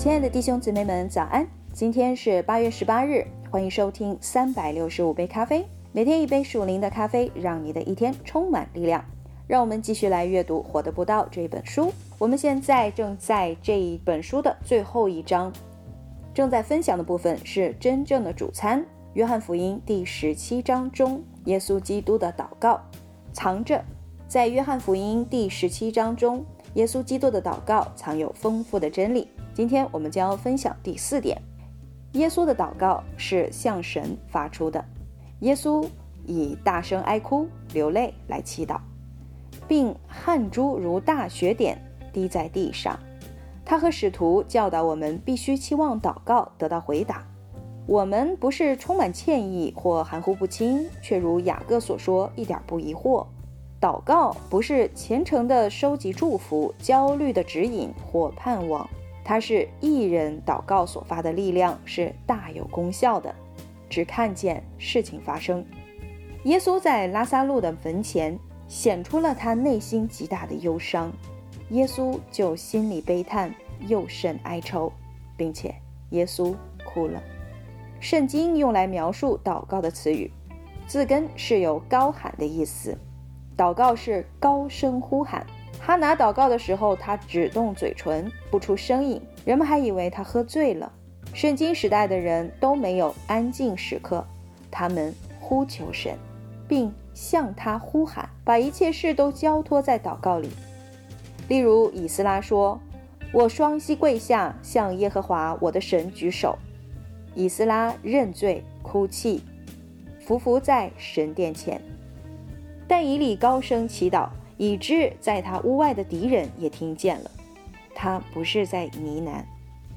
亲爱的弟兄姊妹们，早安！今天是八月十八日，欢迎收听三百六十五杯咖啡，每天一杯属灵的咖啡，让你的一天充满力量。让我们继续来阅读《活的不道》这本书。我们现在正在这一本书的最后一章，正在分享的部分是真正的主餐。约翰福音第十七章中，耶稣基督的祷告藏着。在约翰福音第十七章中，耶稣基督的祷告藏有丰富的真理。今天我们将分享第四点：耶稣的祷告是向神发出的。耶稣以大声哀哭、流泪来祈祷，并汗珠如大雪点滴在地上。他和使徒教导我们，必须期望祷告得到回答。我们不是充满歉意或含糊不清，却如雅各所说，一点不疑惑。祷告不是虔诚的收集祝福、焦虑的指引或盼望，它是一人祷告所发的力量，是大有功效的。只看见事情发生。耶稣在拉萨路的坟前显出了他内心极大的忧伤，耶稣就心里悲叹，又甚哀愁，并且耶稣哭了。圣经用来描述祷告的词语，字根是有高喊的意思。祷告是高声呼喊。哈拿祷告的时候，他只动嘴唇，不出声音，人们还以为他喝醉了。圣经时代的人都没有安静时刻，他们呼求神，并向他呼喊，把一切事都交托在祷告里。例如，以斯拉说：“我双膝跪下，向耶和华我的神举手。”以斯拉认罪、哭泣，伏伏在神殿前。但以理高声祈祷，以致在他屋外的敌人也听见了。他不是在呢喃，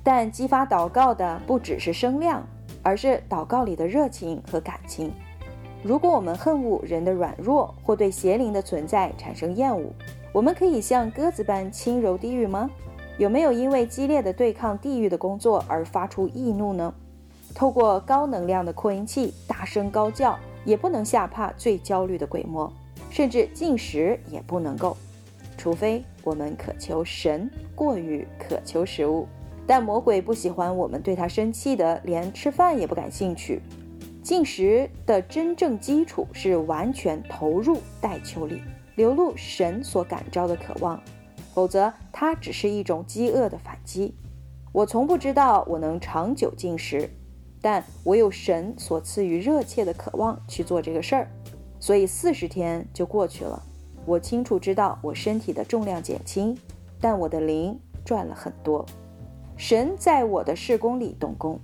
但激发祷告的不只是声量，而是祷告里的热情和感情。如果我们恨恶人的软弱，或对邪灵的存在产生厌恶，我们可以像鸽子般轻柔地狱吗？有没有因为激烈的对抗地狱的工作而发出易怒呢？透过高能量的扩音器大声高叫，也不能吓怕最焦虑的鬼魔，甚至进食也不能够，除非我们渴求神过于渴求食物。但魔鬼不喜欢我们对他生气的，连吃饭也不感兴趣。进食的真正基础是完全投入代求里，流露神所感召的渴望，否则它只是一种饥饿的反击。我从不知道我能长久进食。但我有神所赐予热切的渴望去做这个事儿，所以四十天就过去了。我清楚知道我身体的重量减轻，但我的灵赚了很多。神在我的事工里动工。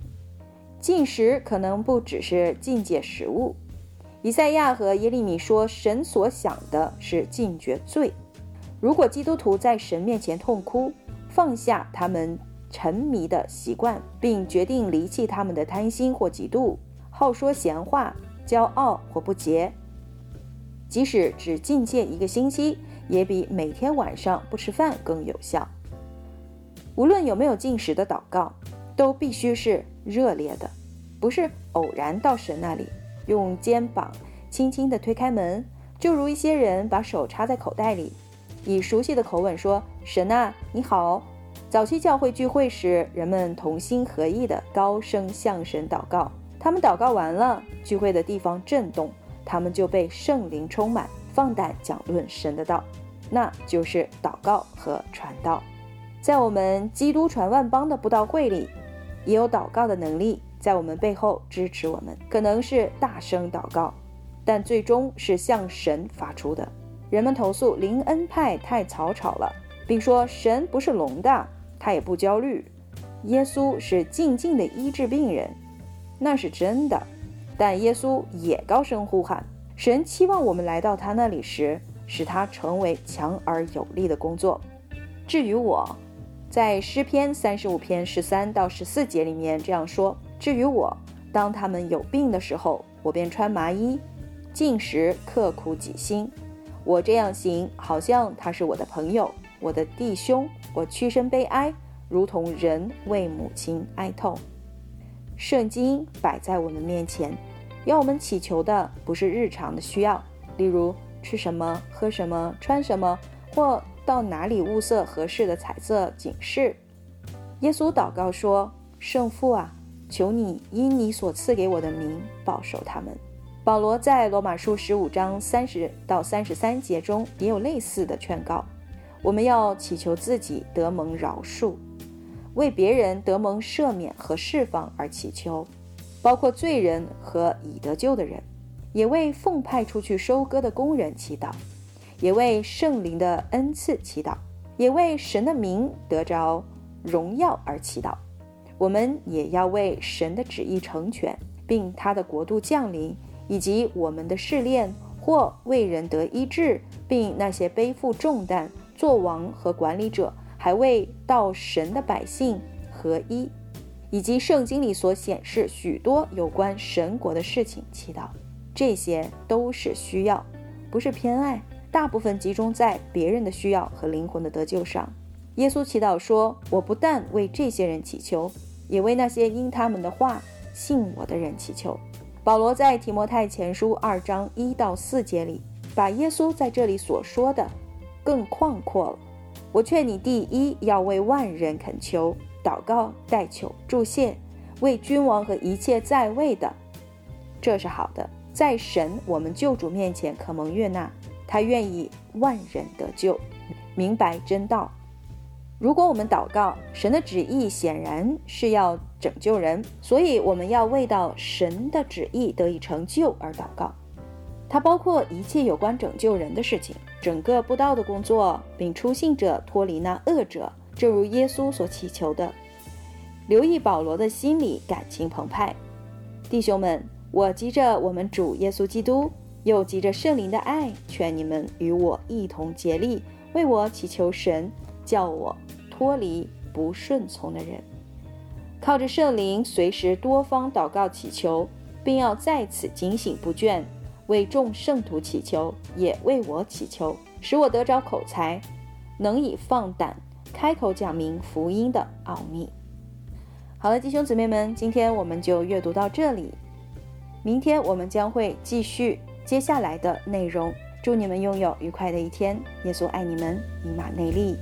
进食可能不只是禁戒食物。以赛亚和耶利米说，神所想的是禁绝罪。如果基督徒在神面前痛哭，放下他们。沉迷的习惯，并决定离弃他们的贪心或嫉妒、好说闲话、骄傲或不洁。即使只禁戒一个星期，也比每天晚上不吃饭更有效。无论有没有进食的祷告，都必须是热烈的，不是偶然到神那里用肩膀轻轻地推开门，就如一些人把手插在口袋里，以熟悉的口吻说：“神啊，你好。”早期教会聚会时，人们同心合意地高声向神祷告。他们祷告完了，聚会的地方震动，他们就被圣灵充满，放胆讲论神的道，那就是祷告和传道。在我们基督传万邦的布道会里，也有祷告的能力在我们背后支持我们，可能是大声祷告，但最终是向神发出的。人们投诉灵恩派太草草了，并说神不是聋的。他也不焦虑，耶稣是静静的医治病人，那是真的。但耶稣也高声呼喊，神期望我们来到他那里时，使他成为强而有力的工作。至于我，在诗篇三十五篇十三到十四节里面这样说：至于我，当他们有病的时候，我便穿麻衣，进食，刻苦己心。我这样行，好像他是我的朋友，我的弟兄。我屈身悲哀，如同人为母亲哀痛。圣经摆在我们面前，要我们祈求的不是日常的需要，例如吃什么、喝什么、穿什么，或到哪里物色合适的彩色警示。耶稣祷告说：“圣父啊，求你因你所赐给我的名保守他们。”保罗在罗马书十五章三十到三十三节中也有类似的劝告：我们要祈求自己得蒙饶恕，为别人得蒙赦免和释放而祈求，包括罪人和已得救的人，也为奉派出去收割的工人祈祷，也为圣灵的恩赐祈祷，也为神的名得着荣耀而祈祷。我们也要为神的旨意成全，并他的国度降临。以及我们的试炼，或为人得医治，并那些背负重担、做王和管理者，还为到神的百姓合一，以及圣经里所显示许多有关神国的事情祈祷，这些都是需要，不是偏爱，大部分集中在别人的需要和灵魂的得救上。耶稣祈祷说：“我不但为这些人祈求，也为那些因他们的话信我的人祈求。”保罗在提摩太前书二章一到四节里，把耶稣在这里所说的更宽阔了。我劝你，第一要为万人恳求、祷告、代求、祝谢，为君王和一切在位的，这是好的，在神我们救主面前可蒙悦纳。他愿意万人得救，明白真道。如果我们祷告，神的旨意显然是要拯救人，所以我们要为到神的旨意得以成就而祷告。它包括一切有关拯救人的事情，整个布道的工作，并出信者脱离那恶者，正如耶稣所祈求的。留意保罗的心里感情澎湃，弟兄们，我急着我们主耶稣基督，又急着圣灵的爱，劝你们与我一同竭力，为我祈求神，叫我。脱离不顺从的人，靠着圣灵，随时多方祷告祈求，并要在此警醒不倦，为众圣徒祈求，也为我祈求，使我得着口才，能以放胆开口讲明福音的奥秘。好了，弟兄姊妹们，今天我们就阅读到这里，明天我们将会继续接下来的内容。祝你们拥有愉快的一天，耶稣爱你们，以马内利。